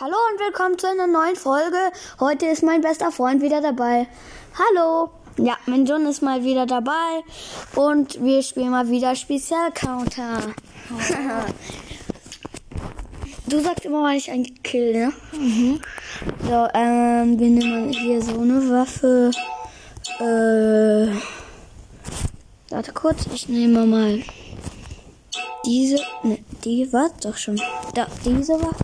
Hallo und willkommen zu einer neuen Folge. Heute ist mein bester Freund wieder dabei. Hallo. Ja, mein John ist mal wieder dabei und wir spielen mal wieder Spezialcounter. du sagst immer, wann ich einen Kill, ne? Mhm. So, ähm, wir nehmen hier so eine Waffe. Äh, warte kurz, ich nehme mal diese, ne, die war doch schon. Da, diese war.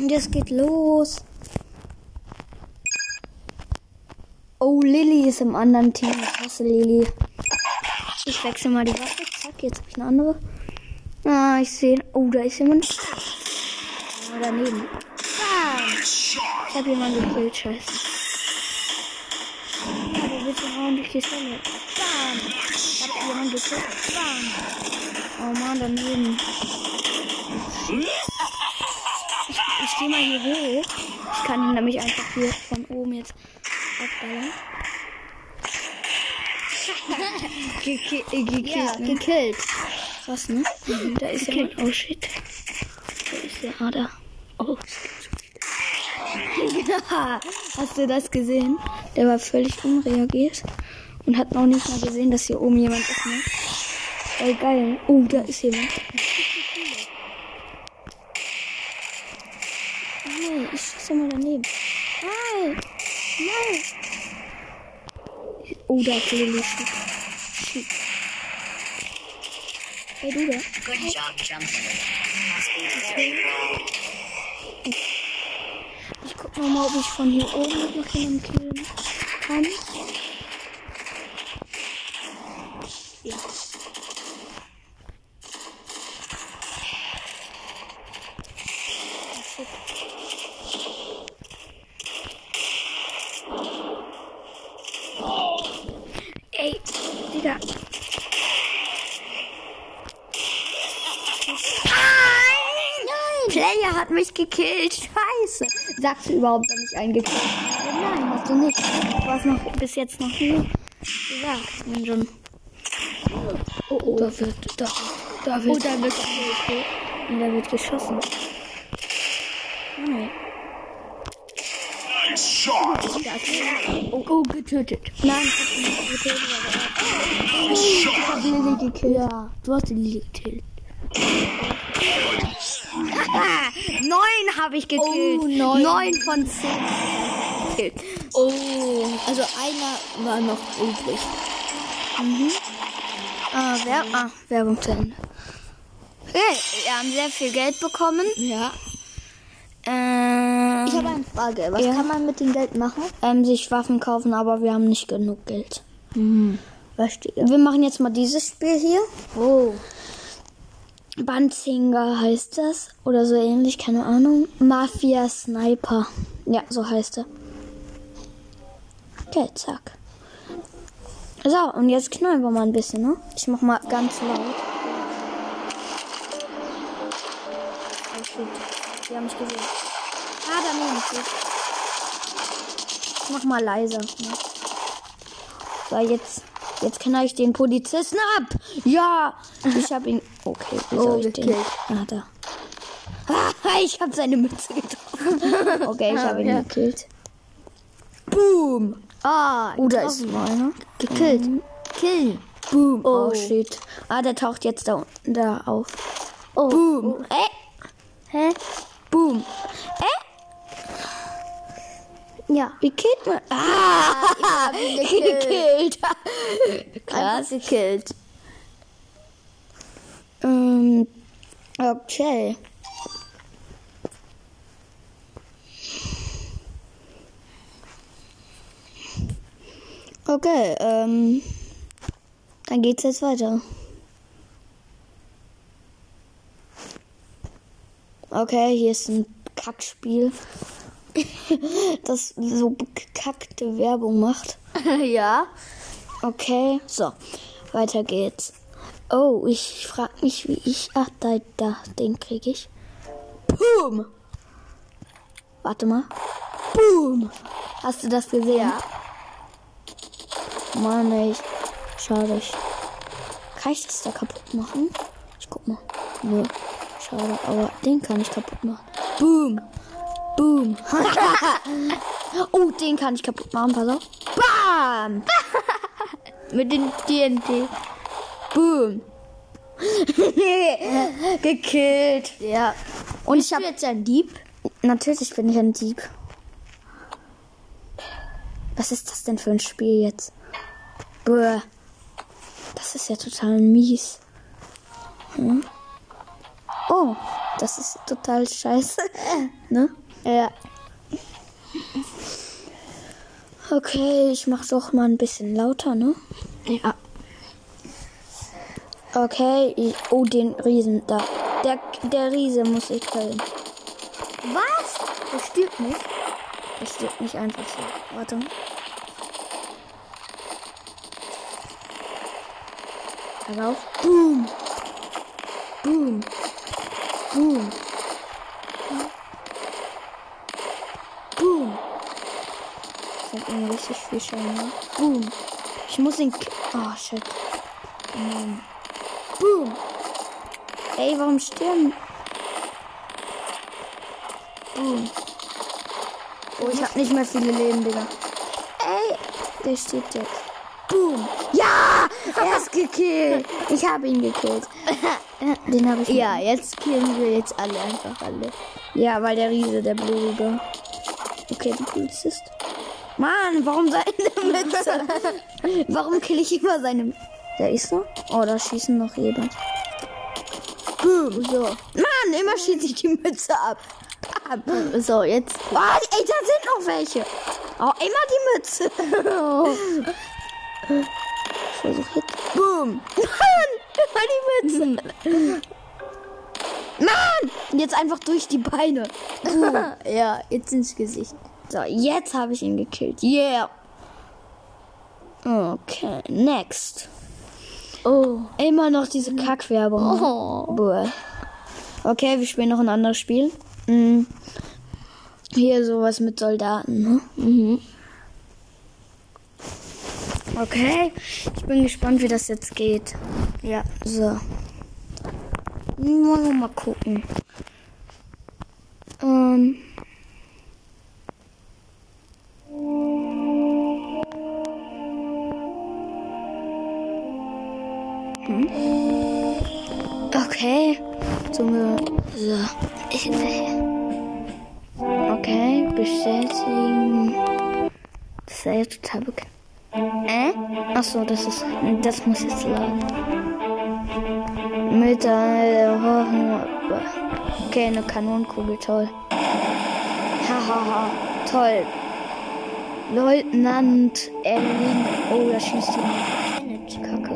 Und es geht los. Oh, Lilly ist im anderen Team. Ich hasse Lilly. Ich wechsle mal die Waffe. Zack, jetzt habe ich eine andere. Ah, ich sehe. Oh, da ist jemand. Ah, daneben. Bam. Ich habe jemanden gekillt, scheiße. Ja, der wird so hauen durch die Stelle. Bam. Ich habe jemanden gekillt. Bam. Oh Mann, daneben. Ich, ich stehe mal hier hoch. Ich kann ihn nämlich einfach hier von oben jetzt abballern. Geki äh, gekillt, Ja, ne? gekillt. Krass, ne? Da ist jemand. Oh shit. Da ist der. Ah, da. Oh, ja, hast du das gesehen? Der war völlig unreagiert und hat noch nicht mal gesehen, dass hier oben jemand ist, ne? Ey, geil. Oh, da ist jemand. Nein, ich schieße mal daneben. Nein! Nein! Oh, da ist Lilly. Shit. Shit. Hey, du da? Ich guck mal, ob ich von hier oben noch jemanden killen kann. Ja. Oh, shit. Ey, Digga. Nein! Player hat mich gekillt. Scheiße. Sagst du überhaupt, wenn ich einen gekillt habe? Nein, hast du nicht. Du hast noch bis jetzt noch nie gesagt, mein John. Oh, oh. Da wird, da, da wird. Oh, da wird. Und da wird geschossen. Nein. Oh, oh, getötet. Nein, ich hab ihn nicht getötet, aber ich hab Lilly gekillt. Ja, du hast die Lilly gekillt. Neun habe ich gekillt. Oh, neun. Neun von zehn. Gekillt. Oh, also einer war noch übrig. Ah, Wer ah, Werbung zu Ende. Okay, wir haben sehr viel Geld bekommen. Ja. Ähm, Ich habe eine Frage. Was Ja. kann man mit dem Geld machen? ähm, sich Waffen kaufen, aber wir haben nicht genug Geld. Verstehe. Wir machen jetzt mal dieses Spiel hier. Oh. Banzinger heißt das. Oder so ähnlich, keine Ahnung. Mafia Sniper. Ja, so heißt er. Okay, zack. So, und jetzt knallen wir mal ein bisschen, ne? Ich mach mal ganz laut. Oh shit. Die haben mich gesehen. Ah, daneben steht. Ich mach mal leiser. Ne? So, jetzt. Jetzt knall ich den Polizisten ab. Ja, ich hab ihn. Okay, wie Oh, soll ich den? gekillt. Ah, da. Ah, ich hab seine Mütze getroffen. Okay, ich hab ihn Ja. gekillt. Boom. Ah, Oh, da ist einer. gekillt. Kill. Boom. Oh, Oh. shit. Ah, der taucht jetzt da unten da auf. Oh. Boom. Äh. Hä? Boom. Äh. Ja. Wie killt man? Ah, ihn gekillt. Krass. gekillt. ähm, okay. Okay, ähm, dann geht's jetzt weiter. Okay, hier ist ein Kackspiel, das so bekackte Werbung macht. ja. Okay, so, weiter geht's. Oh, ich frag mich, wie ich. Ach, da, da, den krieg ich. Boom! Warte mal. Boom! Hast du das gesehen? Ja. Mann, ey. Schade. Ich, kann ich das da kaputt machen? Ich guck mal. Nö. Schade, aber den kann ich kaputt machen. Boom! Boom. oh, den kann ich kaputt machen, pass auf. Bam! Mit den TNT. Boom. Gekillt. Ja. Und ich Bist du habe jetzt ein Dieb? Natürlich bin ich ein Dieb. Was ist das denn für ein Spiel jetzt? Bäh. Das ist ja total mies. Hm? Oh, das ist total scheiße. ne? Ja. Okay, ich mach doch mal ein bisschen lauter, ne? Ja. Okay, ich, oh, den Riesen da. Der, der Riese muss ich killen. Was? Der stirbt nicht. Das steht nicht einfach so. Warte. Pass auf. Boom. Boom. Boom. Irgendwie richtig viel Schaden. Boom. Ich muss ihn. Oh, shit. Nein. Boom. Ey, warum sterben? Boom. Oh, ich hab nicht mehr viele Leben, Digga. Ey, der steht jetzt. Boom. Ja, er ist gekillt. Ich habe ihn gekillt. Den habe ich. Ja, jetzt killen wir jetzt alle einfach alle. Ja, weil der Riese, der Blutige. Okay, du Polizist. Mann, warum seine Mütze? warum kill ich immer seine Der ist so? Oh, da schießen noch jemand. Boom. So. Mann, immer schieße ich die Mütze ab. So, jetzt. Oh, ey, da sind noch welche. Oh, immer die Mütze. Ich versuche jetzt. Boom. Mann, immer die Mütze. Mann! Und jetzt einfach durch die Beine. ja, jetzt ins Gesicht. So, jetzt habe ich ihn gekillt. Yeah. Okay, next. Oh. Immer noch diese Kackwerbung. Oh. Buh. Okay, wir spielen noch ein anderes Spiel. Mm. Hier sowas mit Soldaten. Ne? Mhm. Okay, ich bin gespannt, wie das jetzt geht. Ja. So. Nur mal gucken. Ähm. Hm? Okay. So, so. Ich, okay, bestätigen. Das ist ja total bekannt. Äh? Achso, das ist. Das muss jetzt laden. Mit der. Okay, eine Kanonenkugel, toll. Hahaha, toll. Leutnant Erling. Oh, da schießt die Kacke.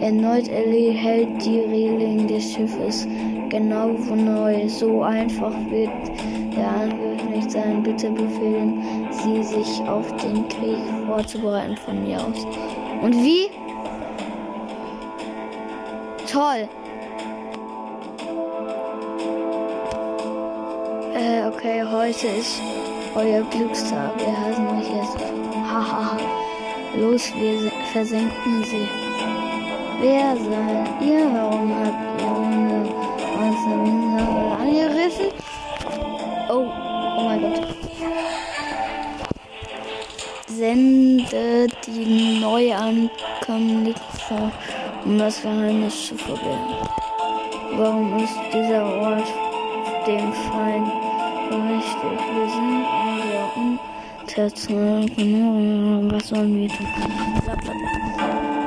Erneut Ellie hält die Reling des Schiffes genau wo neu. So einfach wird der Angriff nicht sein. Bitte befehlen Sie sich auf den Krieg vorzubereiten von mir aus. Und wie? Toll. Äh, okay, heute ist euer Glückstag. Wir hassen euch jetzt. Hahaha. Los, wir se- versenken sie. Wer seid ihr? Warum habt ihr unsere Außerinsel angegriffen? Oh, oh mein Gott. Sende die Neuankömmlinge vor, um das Geheimnis zu verbergen. Warum ist dieser Ort dem Feind Wir sind in der Unterzahl. Was sollen wir tun? Bla,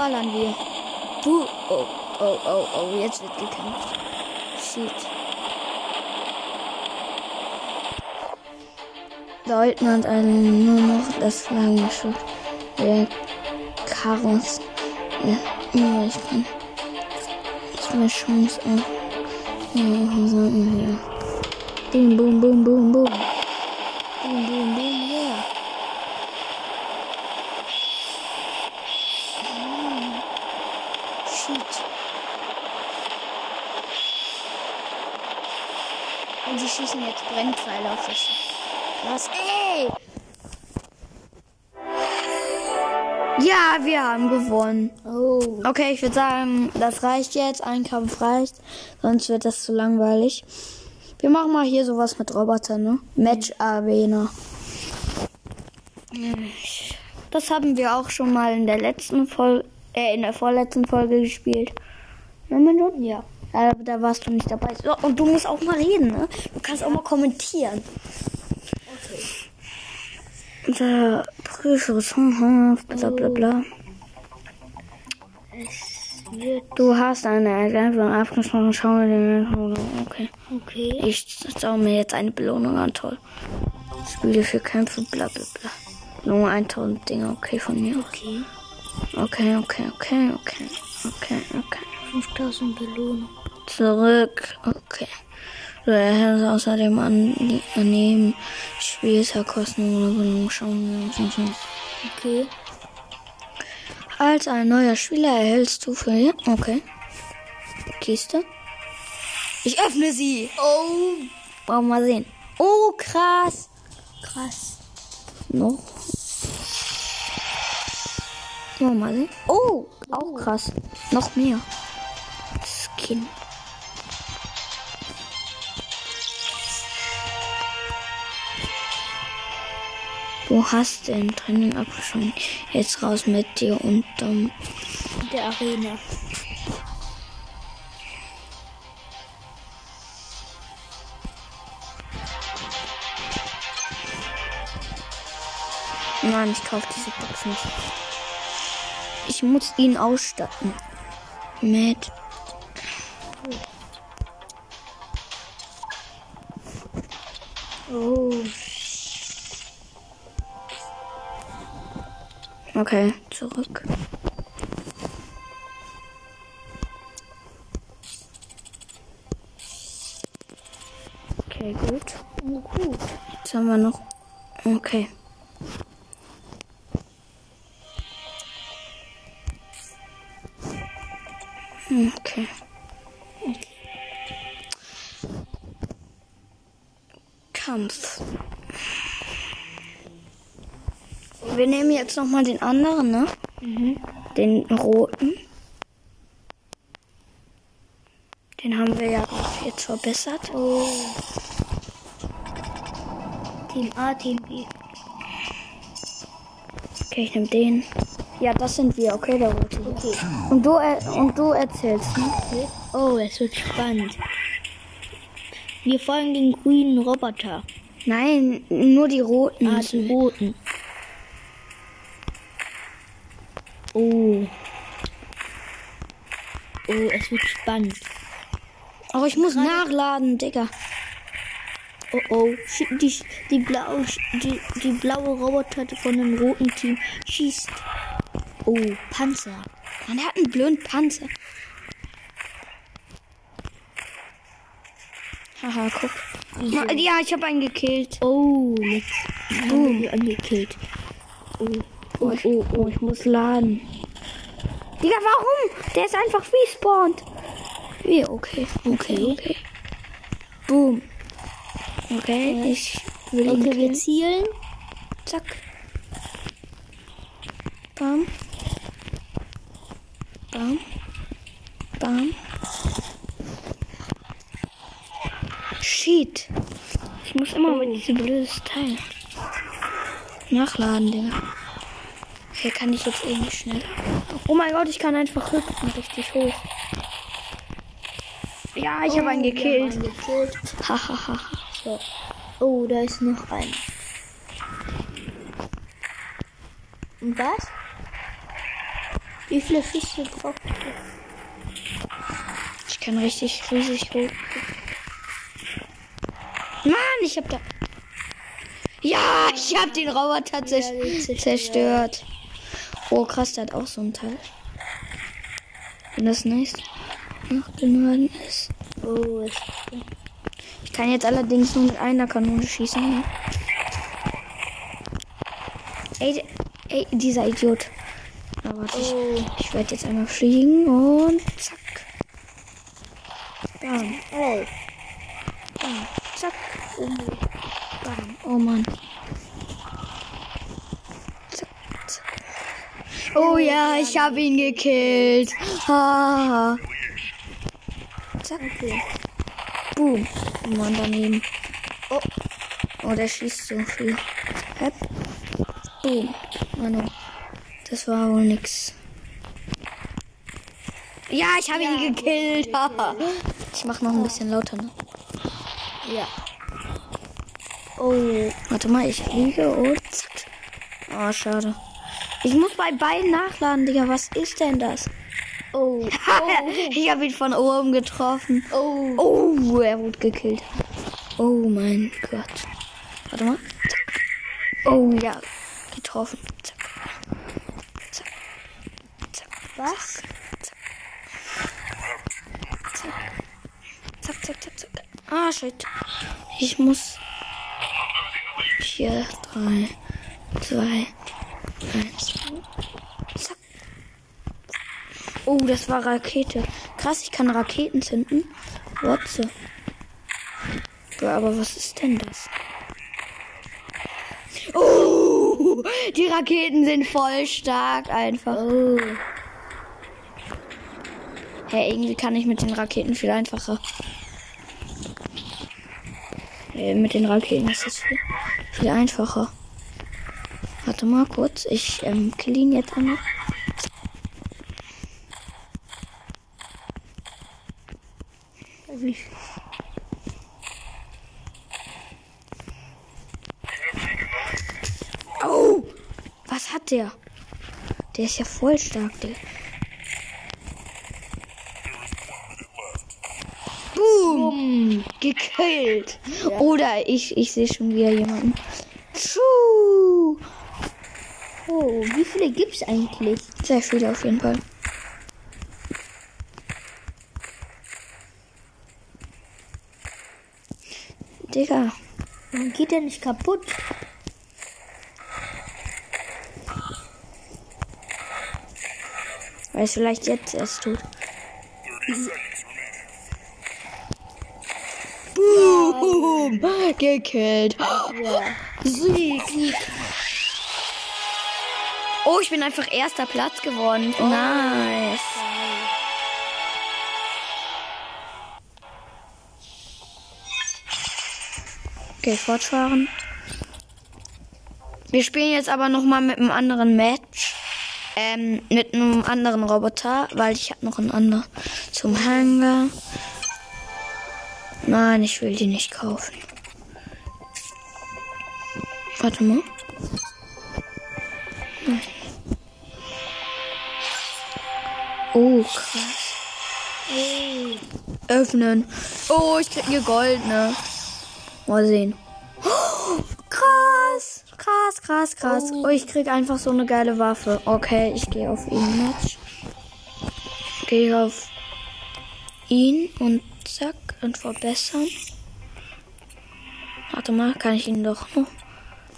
ballern wir. Du, oh, oh, oh, oh, jetzt wird gekämpft. Shit. Leutnant einen nur noch das lange Schiff. Der Karos. Ja, ja, ich kann. Zwei Chance auf. Ja, wir. Boom, boom, boom, boom, boom. Boom, Okay, ich würde sagen, das reicht jetzt. Ein Kampf reicht. Sonst wird das zu langweilig. Wir machen mal hier sowas mit Robotern, ne? Match Arena. Das haben wir auch schon mal in der letzten Folge, äh, in der vorletzten Folge gespielt. Ja. Ja, aber da warst du nicht dabei. So, und du musst auch mal reden, ne? Du kannst auch mal kommentieren. Okay. Der Prüfers, bla bla bla. Du hast eine Ergänzung abgeschlossen. Schau mir den. Okay. Okay. Ich schaue mir jetzt eine Belohnung an. Toll. Spiele für Kämpfe, bla bla bla. Belohnung 1000 Dinge. Okay, von mir. Okay. Okay, okay, okay, okay. Okay, okay. 5000 Belohnung. Zurück. Okay. Du erhältst außerdem an die daneben Spieltagkosten oder Belohnung. Schauen wir uns an. Okay. Als ein neuer Spieler erhältst du für. Okay. Kiste. Ich öffne sie. Oh. Wollen wir mal sehen. Oh, krass. Krass. Noch. Wollen wir mal sehen. Oh, auch krass. Noch mehr. Skin. Du hast den Training abgeschlossen. Jetzt raus mit dir und dann. Der Arena. Nein, ich kaufe diese Box nicht. Ich muss ihn ausstatten. Mit. Okay, zurück. Okay, gut. Gut. Jetzt haben wir noch. Okay. Jetzt noch mal den anderen, ne? Den roten. Den haben wir ja auch jetzt verbessert. Oh. Team A, Team B. Okay, ich nehme den. Ja, das sind wir, okay, der rote. Okay. Und du, er und du erzählst, ne? okay. Oh, es wird spannend. Wir folgen den grünen Roboter. Nein, nur die roten. Ah, die roten. Oh. Oh, es wird spannend. Aber ich muss nachladen, Digga. Oh oh, die, die, blaue, die, die blaue Roboter von dem roten Team schießt. Oh, Panzer. Man hat einen blöden Panzer. Haha, guck. Ja, ich habe einen gekillt. Oh, jetzt haben wir angekillt. Oh, Oh, oh, oh, ich muss laden. Digga, warum? Der ist einfach respawned. Wie, okay. Okay, okay. Boom. Okay, ich will ihn okay, wir zielen. Zack. Bam. Bam. Bam. Shit. Ich muss immer mit diesem blödes Teil nachladen, Digga. Okay, kann ich jetzt irgendwie schnell. Oh mein Gott, ich kann einfach hüpfen richtig hoch. Ja, ich habe einen gekillt. Hahaha. So. Oh, da ist noch einer. Und was? Wie viele Schüsse braucht ihr? Ich kann richtig riesig hoch. Mann, ich hab da. Ja, ich hab den Roboter zerstört. Oh, krass, der hat auch so ein Teil. Wenn das nice nachgeladen ist. Oh, es Ich kann jetzt allerdings nur mit einer Kanone schießen. Ne? Ey, ey, dieser Idiot. Na, warte, ich, Oh. ich werde jetzt einmal fliegen und zack. Bam. Oh. Bam. Zack. Bam. Oh Mann. Zack, zack. Oh ja, ich habe ihn gekillt. Ha. Zack. Okay. Boom. Oh Mann, daneben. Oh. Oh, der schießt so viel. Hep. Boom. Mano. Das war wohl nix. Ja, ich habe ihn gekillt. Haha. ich mach noch ein bisschen lauter, ne? Ja. Oh. Warte mal, ich fliege und zack. Oh, schade. Ich muss bei beiden nachladen, Digga. Was ist denn das? Oh. ich habe ihn von oben getroffen. Oh. Oh, er wurde gekillt. Oh mein Gott. Warte mal. Zack. Oh ja, getroffen. Zack. Zack. Zack. Was? Zack, zack, zack, zack. Ah, shit. Ich muss. Vier, drei, zwei. Zack. Oh, das war Rakete. Krass, ich kann Raketen zünden. Wotze. Ja, aber was ist denn das? Oh, die Raketen sind voll stark einfach. Oh. Hey, irgendwie kann ich mit den Raketen viel einfacher. Äh, mit den Raketen ist es viel, viel einfacher. Warte mal kurz, ich ähm, kill ihn jetzt einmal. Wie? Oh! Was hat der? Der ist ja voll stark, der. Boom! Gekillt! Oder ich, ich sehe schon wieder jemanden. Tschuh! Oh, wie viele gibt's eigentlich? Sehr viele auf jeden Fall. Digga. Warum geht der nicht kaputt? Weil es vielleicht jetzt erst tut. Boom! Gekillt. Ja. Sieg. Oh, ich bin einfach erster Platz geworden. Nice. Okay, fortfahren. Wir spielen jetzt aber noch mal mit einem anderen Match. Ähm, mit einem anderen Roboter, weil ich habe noch einen anderen zum Hangar. Nein, ich will die nicht kaufen. Warte mal. Oh, krass. Öffnen. Oh, ich krieg hier Gold, ne? Mal sehen. Oh, krass. Krass, krass, krass. Oh, ich krieg einfach so eine geile Waffe. Okay, ich gehe auf ihn Match. Gehe auf ihn und zack und verbessern. Warte mal, kann ich ihn doch noch?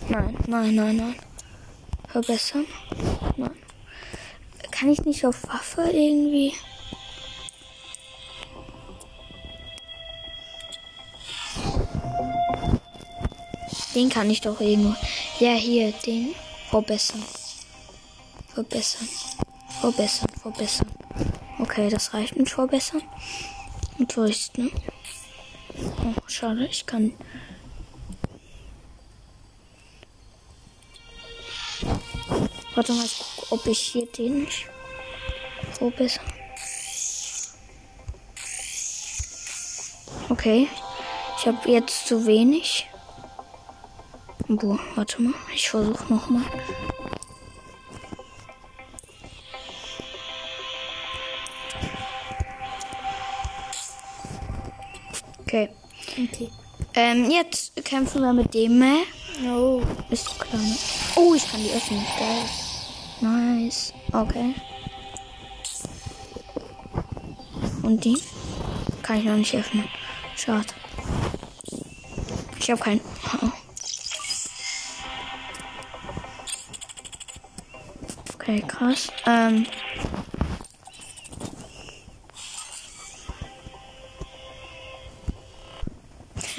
Nein, nein, nein, nein. Verbessern? Nein. Kann ich nicht auf Waffe irgendwie? Den kann ich doch irgendwo. Ja, hier, den. Verbessern. Verbessern. Verbessern, verbessern. Okay, das reicht mit verbessern. Und ne? Oh, schade, ich kann. Warte mal, ich guck, ob ich hier den nicht verbessern. Okay. Ich habe jetzt zu wenig. Boah, warte mal. Ich versuche nochmal. Okay. Okay. Ähm, jetzt kämpfen wir mit dem Mäh. Oh. Ist doch klar, ne? Oh, ich kann die öffnen. Geil. Nice. Okay. Und die? Kann ich noch nicht öffnen. Schade. Ich habe keinen. Okay, krass. Ähm.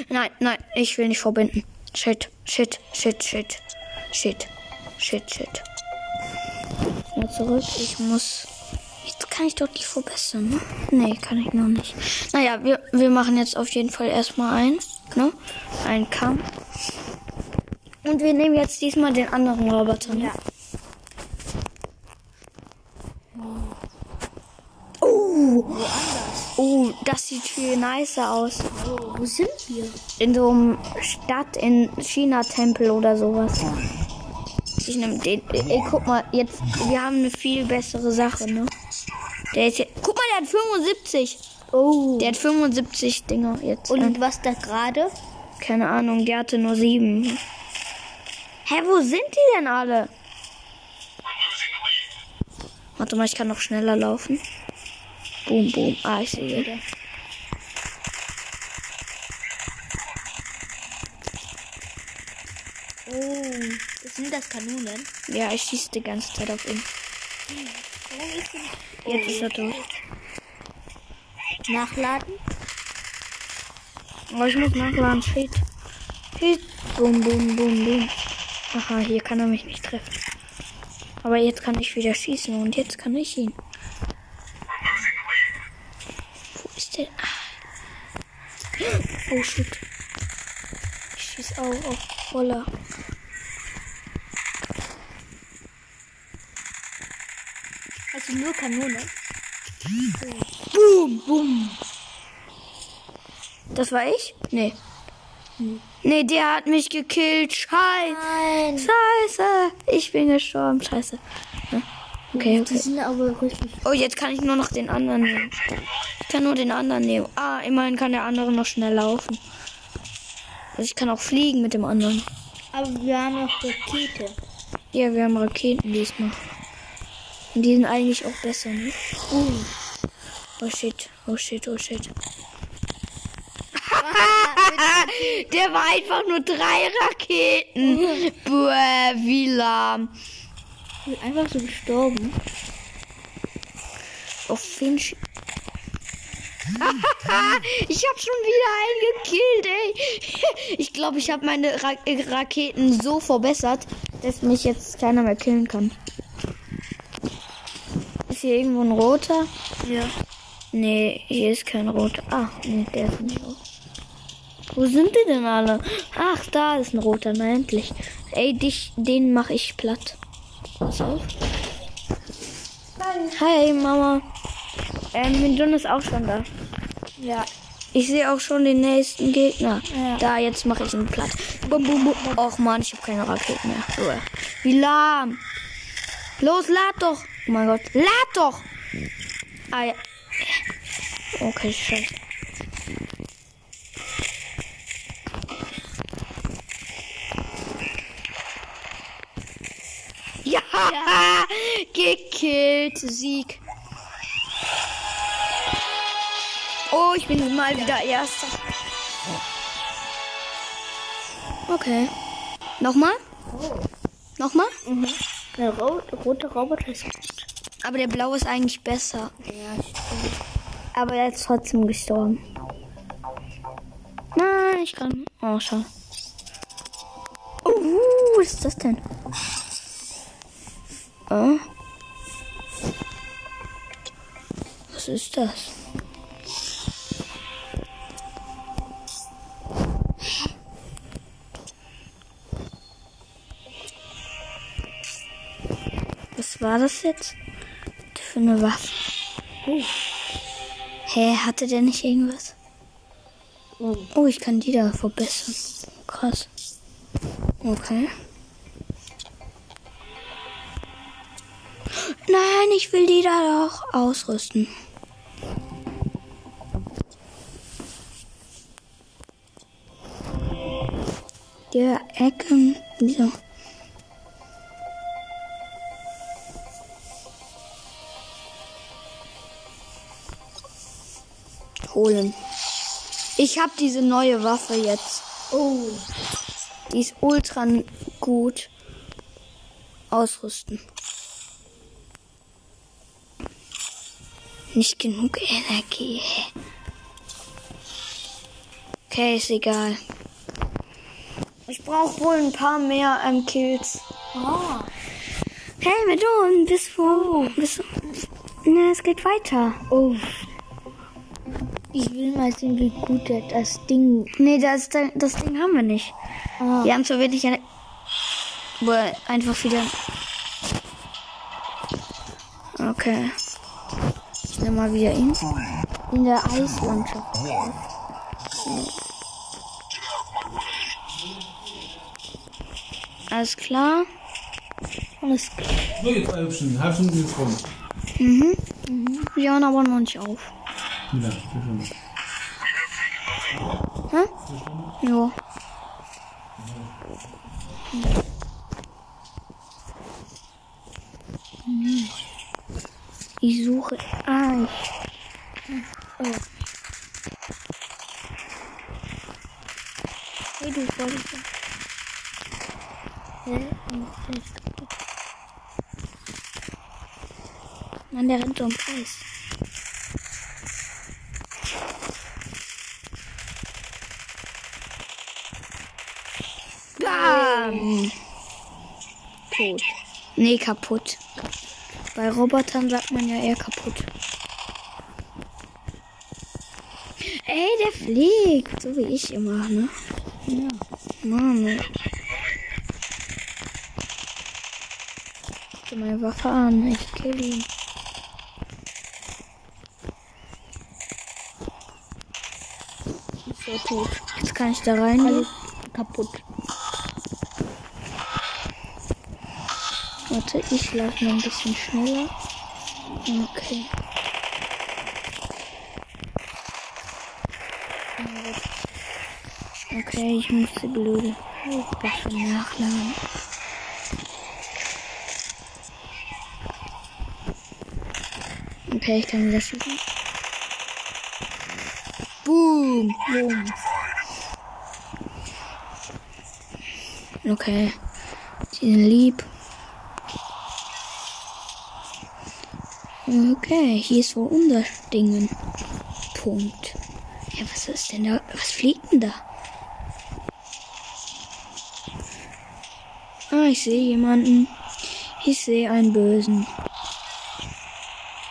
Nein, nein, ich will nicht verbinden. Shit, shit, shit, shit, shit, shit, shit. Ja, zurück. Ich muss. Kann ich doch die verbessern, ne? Nee, kann ich noch nicht. Naja, wir, wir machen jetzt auf jeden Fall erstmal ein, ne? Ein Kampf. Und wir nehmen jetzt diesmal den anderen Roboter, ne? Ja. Oh, das sieht viel nicer aus. Oh, wo sind wir? In so einem Stadt, in China-Tempel oder sowas. Ich nehme den. Ey, guck mal, jetzt, wir haben eine viel bessere Sache, ne? Der ist guck mal, der hat 75. Oh. Der hat 75 Dinger jetzt. Und was da gerade? Keine Ahnung, der hatte nur sieben. Hä, wo sind die denn alle? Warte mal, ich kann noch schneller laufen. Boom, boom. Ah, ich sehe wieder. Oh, sind das Kanonen? Ja, ich schieße die ganze Zeit auf ihn. Jetzt ist er tot. Nachladen? Aber ich muss nachladen. Shit. Shit. Boom, boom, boom, boom. Aha, hier kann er mich nicht treffen. Aber jetzt kann ich wieder schießen und jetzt kann ich ihn. Wo ist der? Ah. Oh shit. Ich schieß auch auf voller. Hast du nur Kanone? Boom, boom. Das war ich? Nee. Nee, der hat mich gekillt. Scheiße. Nein. Scheiße. Ich bin gestorben. Scheiße. Ja. Okay, Die okay. sind aber richtig. Oh, jetzt kann ich nur noch den anderen nehmen. Ich kann nur den anderen nehmen. Ah, immerhin kann der andere noch schnell laufen. Also ich kann auch fliegen mit dem anderen. Aber wir haben noch Rakete. Ja, wir haben Raketen diesmal. Und die sind eigentlich auch besser, ne? Oh shit, oh shit, oh shit. Der war einfach nur drei Raketen. Boah, wie lahm. Sind einfach so gestorben. Auf Finch. ich hab schon wieder einen gekillt, ey. Ich glaube, ich habe meine Ra Raketen so verbessert, dass mich jetzt keiner mehr killen kann. Hier irgendwo ein roter? Ja. Nee, hier ist kein roter. Ah, nee, der ist nicht rot. Wo sind die denn alle? Ach, da ist ein roter, na endlich. Ey, dich, den mache ich platt. Pass auf. Hi, Mama. Ähm, Mindun ist auch schon da. Ja. Ich sehe auch schon den nächsten Gegner. Ja. Da, jetzt mache ich ihn platt. Bum, bum, bum. Och man, ich habe keine Raketen mehr. Wie lahm. Los, lad doch. Oh mein Gott, lad doch. Ah ja. Okay, scheiße. Ja, gekillt, Sieg. Oh, ich bin mal wieder Erster. Okay. Nochmal? Nochmal? Der ro rote Roboter ist. Aber der blaue ist eigentlich besser. Ja, stimmt. Aber er ist trotzdem gestorben. Nein, ich kann. Oh, schau. Oh, was ist das denn? Oh. Was ist das? Was war das jetzt? Für eine Waffe? Hä, hatte der nicht irgendwas? Oh, ich kann die da verbessern. Krass. Okay. Nein, ich will die da doch ausrüsten. Der Ecken. Wieso? Holen. Ich habe diese neue Waffe jetzt. Oh. Die ist ultra gut. Ausrüsten. Nicht genug Energie. Okay, ist egal. Ich brauche wohl ein paar mehr ähm, Kills. Oh. Hey, Medon, bis wo? Bis, na, es geht weiter. oh. Ich will mal sehen, wie gut er das Ding. Nee, das, das Ding haben wir nicht. Ah. Wir haben zwar wirklich eine. Boah, einfach wieder. Okay. Ich nehme mal wieder ihn. In der Eislandschaft. Alles klar. Alles klar. So, jetzt halb Stunden. Halb Stunden ist rum. Wir hören aber noch nicht auf. Wie lange? Vier Stunden. Hä? Jo. Ich suche. Ah. Oh. Hey, du wolltest. Hä? Mann, der rennt um Preis. Bam! Tot. Nee, kaputt. Bei Robotern sagt man ja eher kaputt. Ey, der fliegt. So wie ich immer, ne? Ja. Mann. Guck meine Waffe an. Ich kill ihn. Ist er tot. Jetzt kann ich da reingehen. Alles kaputt. Warte, ich laufe noch ein bisschen schneller. Okay. Okay, ich muss die blöde Waffe nachladen. Okay, ich kann wieder schießen. Boom! Boom. Okay. Die sind lieb. Okay, hier ist wohl unser Dingen. Punkt. Ja, was ist denn da? Was fliegt denn da? Ah, ich sehe jemanden. Ich sehe einen Bösen.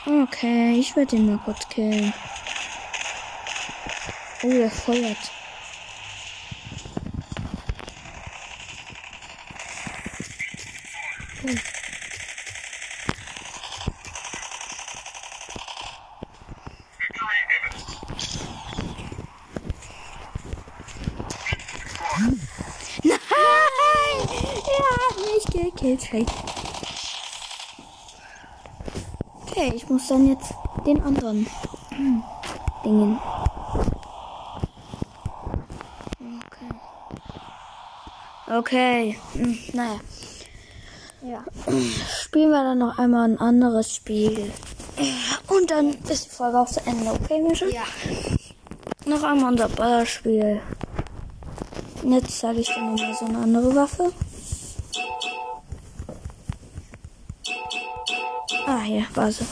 Okay, ich werde ihn mal kurz killen. Oh, der feuert. Nein! Er hat mich gekillt. Scheiße. Okay, ich muss dann jetzt den anderen hm, Dingen. Okay. Okay. Hm, naja. Ja. Spielen wir dann noch einmal ein anderes Spiel. Und dann ist die Folge auch zu Ende. Okay, Mischa? Ja. Noch einmal unser Ballerspiel. Jetzt zeige ich dir nochmal so eine andere Waffe. Ah, hier war sie.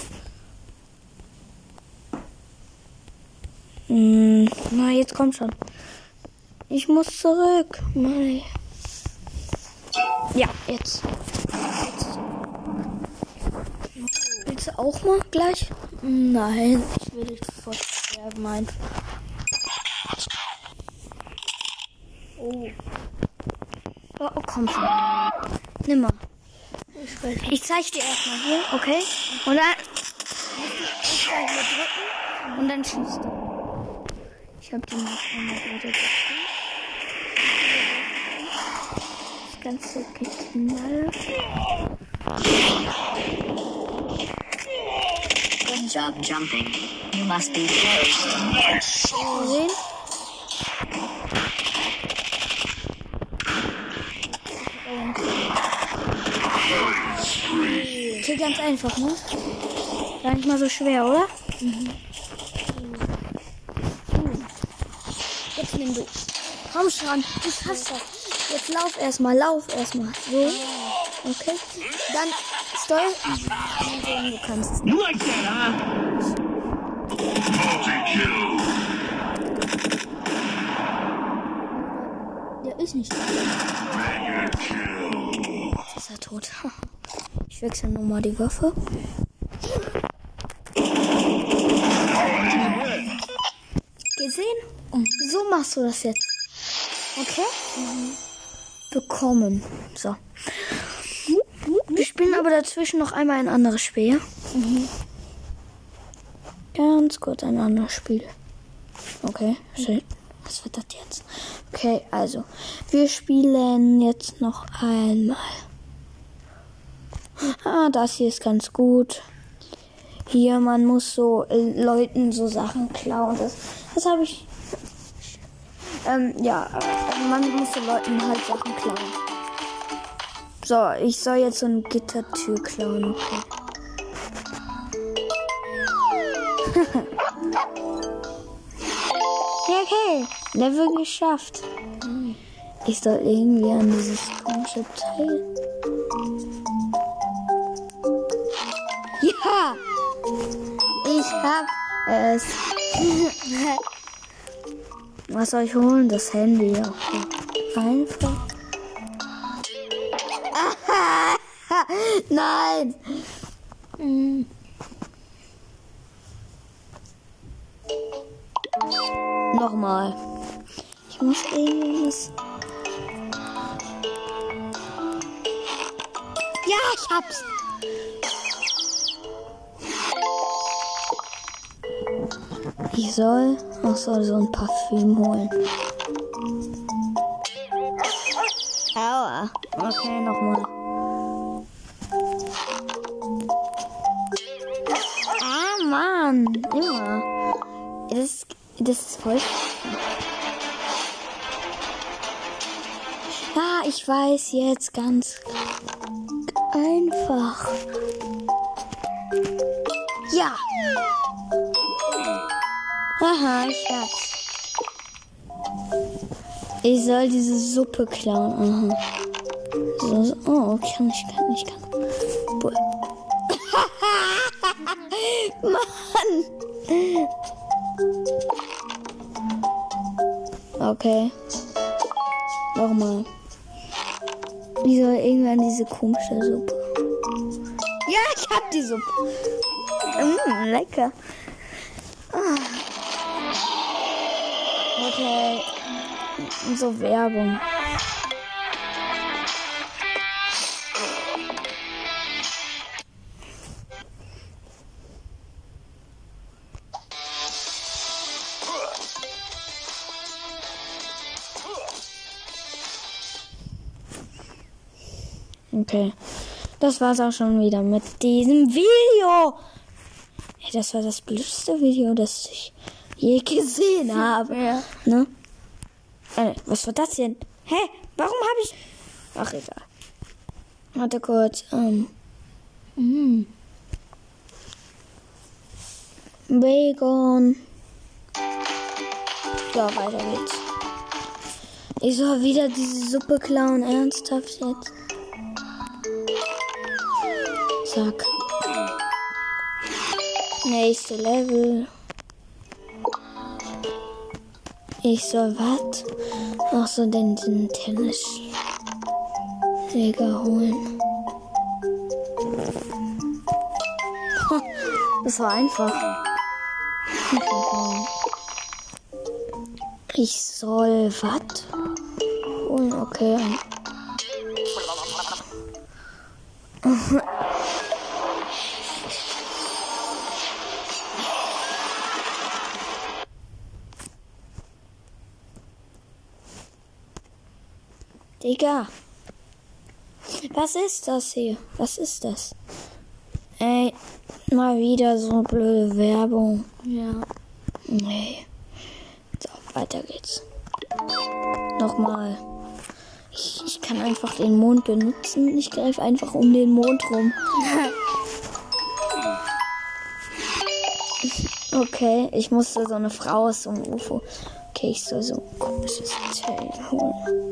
Hm, na, jetzt kommt schon. Ich muss zurück. Mann. Ja, jetzt. Willst du auch mal gleich? Nein, ich will dich sofort sterben einfach. Oh, Oh, komm schon. Nimm mal. ich nicht. Ich zeig dir erstmal hier, okay? Und dann und dann schießt du. Ich hab den noch einmal weiter Das ganze Knall. Good job jumping. You must be first. Gesehen? Okay, ganz einfach, ne? Gar nicht mal so schwer, oder? Mhm. Nimm du. Komm schon, du schaffst das. Jetzt lauf erstmal, lauf erstmal. So. Okay. Dann steuer. Du kannst es. You like that, huh? Der ist nicht. Jetzt ist er tot. Ich wechsle nochmal die Waffe. Gesehen? So machst du das jetzt. Okay? Bekommen. So. Wir spielen aber dazwischen noch einmal ein anderes Spiel. Ganz kurz ein anderes Spiel. Okay, schön. Was wird das jetzt? Okay, also. Wir spielen jetzt noch einmal. Ah, das hier ist ganz gut. Hier, man muss so Leuten so Sachen klauen. Das, das habe ich. Ähm, ja, äh, man muss so Leuten halt Sachen klauen. So, ich soll jetzt so eine Gittertür klauen. Okay. okay. Level geschafft. Ich soll irgendwie an dieses komische Teil. Ja! Ich hab es. Was soll ich holen? Das Handy. Okay. Einfach. Nein! Nochmal. Ich muss irgendwas. Ja, ich hab's. Ich soll soll so ein Parfüm holen. Aua. Okay, nochmal. Ah, Mann. Immer. Das, das ist voll. Ah, ich weiß jetzt ganz einfach. Ja. Aha, ich hab's. Ich soll diese Suppe klauen. Aha. So, so. Oh, kann ich, kann ich, kann. Bu- Mann! Okay. Nochmal. Ich soll irgendwann diese komische Suppe. Ja, ich hab die Suppe. Mm, lecker. So Werbung. Okay. Das war's auch schon wieder mit diesem Video. Das war das blödste Video, das ich je gesehen habe. Ja. Ne? Äh, was war das denn? Hä? Warum habe ich. Ach, egal. Warte kurz. Ähm. Mhm. Bacon. Ja, weiter geht's. Ich soll wieder diese Suppe klauen. Ernsthaft jetzt? Zack. Nächste Level. Ich soll was? Ach so, denn den Tennisschläger holen. Das war einfach. Ich soll was? holen? Okay. Digga. Was ist das hier? Was ist das? Ey, mal wieder so blöde Werbung. Ja. Nee. So, weiter geht's. Nochmal. Ich, ich kann einfach den Mond benutzen. Ich greife einfach um den Mond rum. Okay, ich musste so eine Frau aus so einem UFO. Okay, ich soll so ein komisches Teil holen.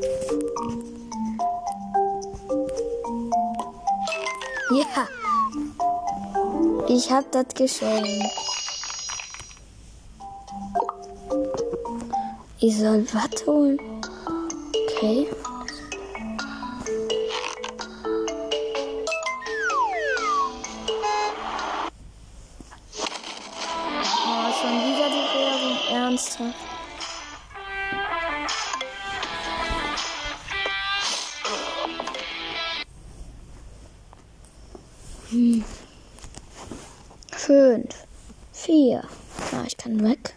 Ja. Ich hab das geschenkt. Ich soll was tun? Okay. Fünf. Vier. Ah, ich kann weg.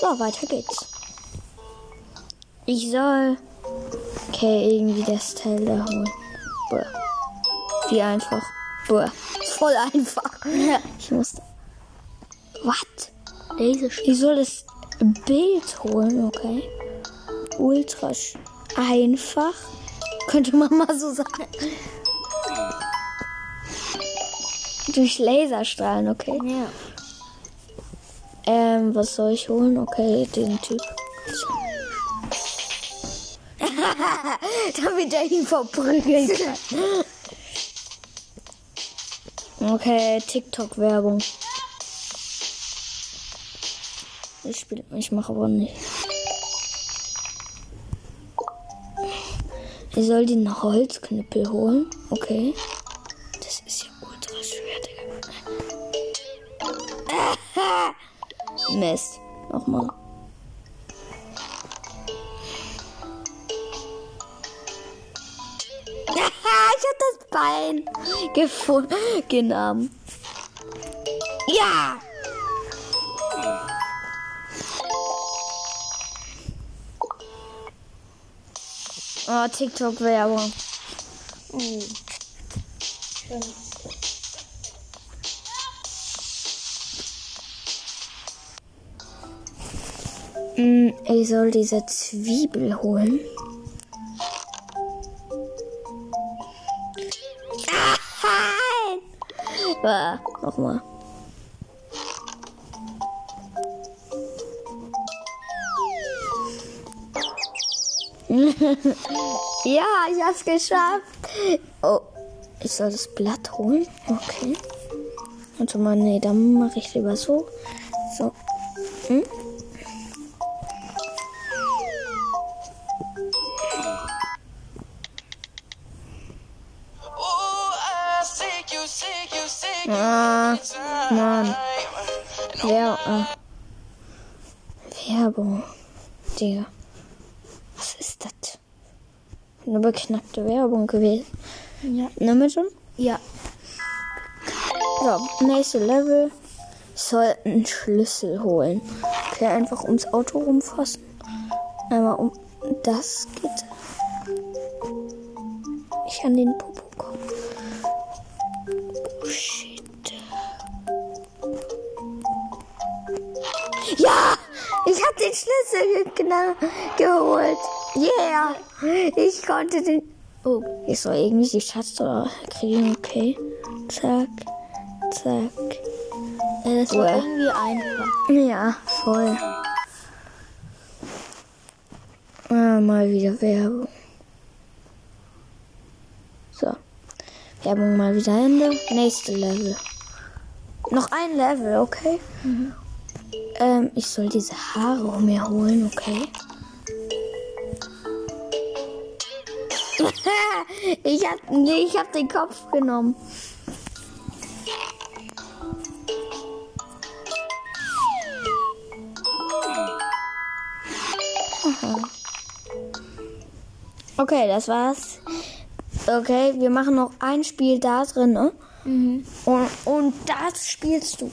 So, weiter geht's. Ich soll. Okay, irgendwie das Teil da holen. Buh. Wie einfach. Ist voll einfach. Ich muss. Was? Ich soll das Bild holen, okay? Ultra einfach. Könnte man mal so sagen. Durch Laserstrahlen, okay? Ja. Ähm, was soll ich holen? Okay, den Typ. Damit er ihn verprügeln kann. Okay, TikTok-Werbung. Ich spiele, ich mache aber nicht. Ich soll den Holzknüppel holen. Okay. Mist. Nochmal. ich hab das Bein gefunden. Genommen. Ja! Oh, TikTok-Werbung. Mm, Ich soll diese Zwiebel holen. Ah, nochmal. ja, ich hab's geschafft. Oh, ich soll das Blatt holen? Okay. Warte mal, nee, dann mache ich lieber so. So. Hm? Beknackte Werbung gewesen. Ja. Nimm schon? Ja. So, nächste Level. Ich soll einen Schlüssel holen. Okay, einfach ums Auto rumfassen. Einmal um das geht. Ich an den Popo kommen. Oh, shit. Ja! Ich hab den Schlüssel geholt. Yeah! Ich konnte den. Oh, ich soll irgendwie die Schatztür kriegen, okay. Zack, zack. Äh, Das war Uah. irgendwie einfach. Ja, voll. Ah, mal wieder Werbung. So. Werbung mal wieder Ende. Nächste Level. Noch ein Level, okay? Ähm, ich soll diese Haare mir holen, okay? ich hab, nee, ich hab den Kopf genommen. Okay, das war's. Okay, wir machen noch ein Spiel da drin, ne? Und, und das spielst du.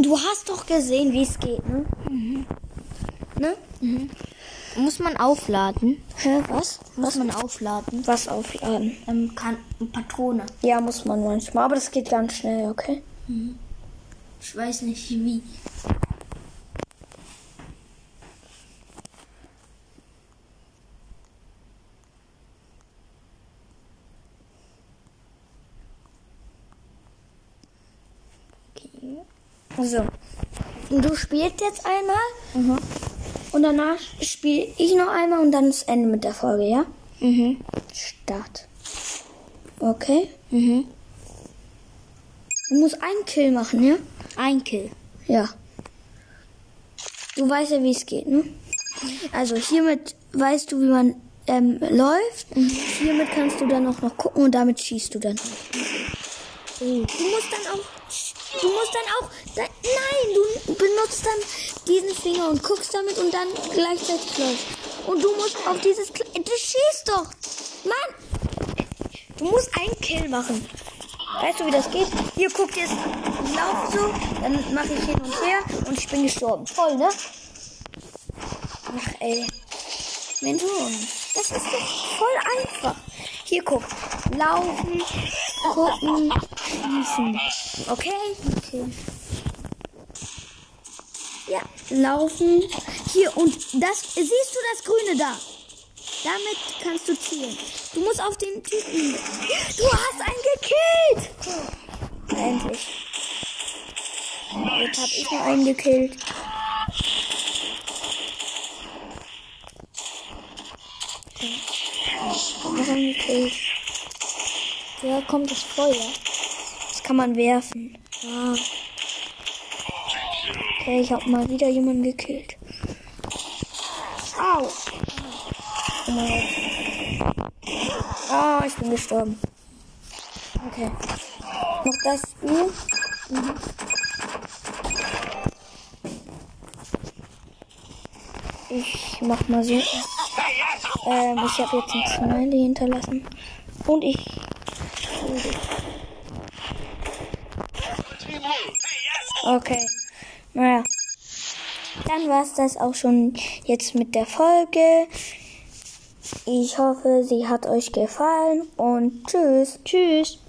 Du hast doch gesehen, wie es geht, ne? Ne? Muss man aufladen? Hä, was? Muss man aufladen? Was aufladen? Ähm, kann, Patrone. Ja, muss man manchmal, aber das geht ganz schnell, okay? Ich weiß nicht wie. So. Und du spielst jetzt einmal. Und danach spiele ich noch einmal und dann ist Ende mit der Folge, ja? Mhm. Start. Okay. Mhm. Du musst einen Kill machen, ja? Ein Kill. Ja. du weißt ja, wie es geht, ne? Also hiermit weißt du, wie man ähm, läuft. Hiermit kannst du dann auch noch gucken und damit schießt du dann. Oh, du musst dann auch. Du musst dann auch. Nein, du benutzt dann diesen Finger und guckst damit und dann gleichzeitig läufst. Und du musst auf dieses. Kle- Du schießt doch! Mann! Du musst einen Kill machen. Weißt du, wie das geht? Hier, guck jetzt. Ich laufe so, dann mache ich hin und her und ich bin gestorben. Voll, ne? Ach, ey. Mensch, das ist doch voll einfach. Hier, guck. Laufen, gucken, schießen. Okay? Okay. Laufen. Hier, und das, siehst du das Grüne da? Damit kannst du zielen. Du musst auf den Typen. Du hast einen gekillt! Endlich. Jetzt hab ich noch einen gekillt. Noch einen gekillt. Ja, kommt das Feuer. Das kann man werfen. Ah. Okay, ich hab mal wieder jemanden gekillt. Au! Oh. Ah, ich bin gestorben. Okay. Noch das Spiel. Mhm. Ich mach mal so. Ähm, ich habe jetzt ein Smiley hinterlassen. Und ich. Okay. Naja. Dann war's das auch schon jetzt mit der Folge. Ich hoffe, sie hat euch gefallen und tschüss. Tschüss.